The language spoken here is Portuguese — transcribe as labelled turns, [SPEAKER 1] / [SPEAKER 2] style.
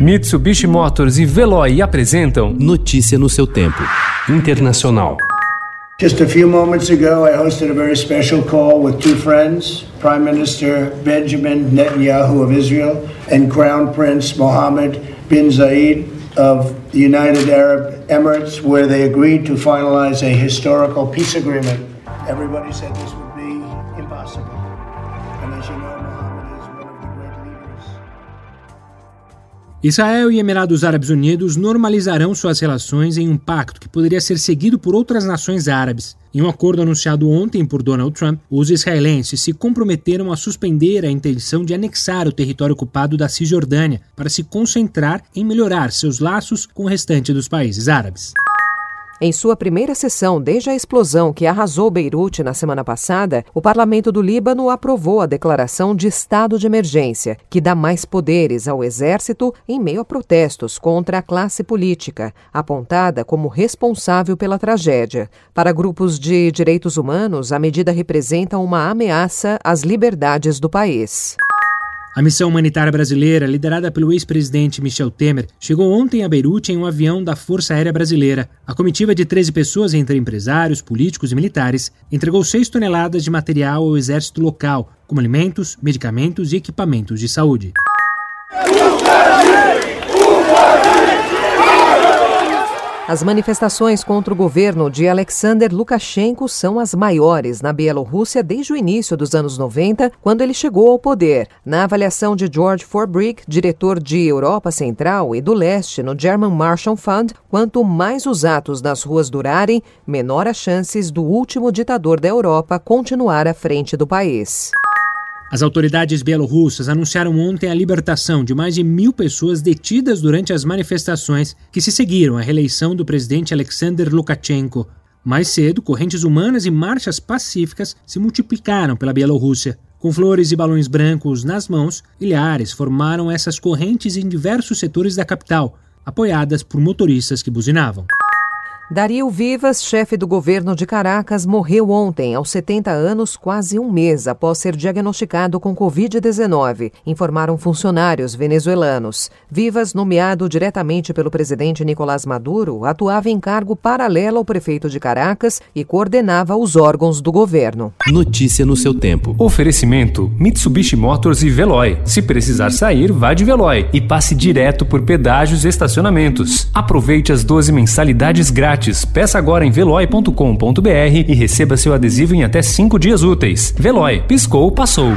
[SPEAKER 1] Mitsubishi Motors e Veloy apresentam
[SPEAKER 2] Notícia no seu tempo. Internacional.
[SPEAKER 3] Just a few moments ago, I hosted a very special call with two friends Prime Minister Benjamin Netanyahu of Israel and Crown Prince Mohammed bin Zayed of the United Arab Emirates, where they agreed to finalize a historical peace agreement. Everybody said this would be impossible. And as you know,
[SPEAKER 4] Israel e Emirados Árabes Unidos normalizarão suas relações em um pacto que poderia ser seguido por outras nações árabes. Em um acordo anunciado ontem por Donald Trump, os israelenses se comprometeram a suspender a intenção de anexar o território ocupado da Cisjordânia para se concentrar em melhorar seus laços com o restante dos países árabes.
[SPEAKER 5] Em sua primeira sessão desde a explosão que arrasou Beirute na semana passada, o parlamento do Líbano aprovou a declaração de estado de emergência, que dá mais poderes ao exército em meio a protestos contra a classe política, apontada como responsável pela tragédia. Para grupos de direitos humanos, a medida representa uma ameaça às liberdades do país.
[SPEAKER 4] A missão humanitária brasileira, liderada pelo ex-presidente Michel Temer, chegou ontem a Beirute em um avião da Força Aérea Brasileira. A comitiva de 13 pessoas, entre empresários, políticos e militares, entregou 6 toneladas de material ao exército local, como alimentos, medicamentos e equipamentos de saúde.
[SPEAKER 5] As manifestações contra o governo de Alexander Lukashenko são as maiores na Bielorrússia desde o início dos anos 90, quando ele chegou ao poder. Na avaliação de George Forbrick, diretor de Europa Central e do Leste no German Marshall Fund, quanto mais os atos nas ruas durarem, menor as chances do último ditador da Europa continuar à frente do país.
[SPEAKER 4] As autoridades bielorrussas anunciaram ontem a libertação de mais de mil pessoas detidas durante as manifestações que se seguiram à reeleição do presidente Alexander Lukashenko. Mais cedo, correntes humanas e marchas pacíficas se multiplicaram pela Bielorrússia. Com flores e balões brancos nas mãos, milhares formaram essas correntes em diversos setores da capital, apoiadas por motoristas que buzinavam.
[SPEAKER 5] Dario Vivas, chefe do governo de Caracas, morreu ontem, aos 70 anos, quase um mês após ser diagnosticado com Covid-19, informaram funcionários venezuelanos. Vivas, nomeado diretamente pelo presidente Nicolás Maduro, atuava em cargo paralelo ao prefeito de Caracas e coordenava os órgãos do governo.
[SPEAKER 2] Notícia no seu tempo.
[SPEAKER 1] Oferecimento: Mitsubishi Motors e Veloy. Se precisar sair, vá de Veloy e passe direto por pedágios e estacionamentos. Aproveite as 12 mensalidades grátis grátis. Peça agora em veloy.com.br e receba seu adesivo em até 5 dias úteis. Veloy, piscou, passou.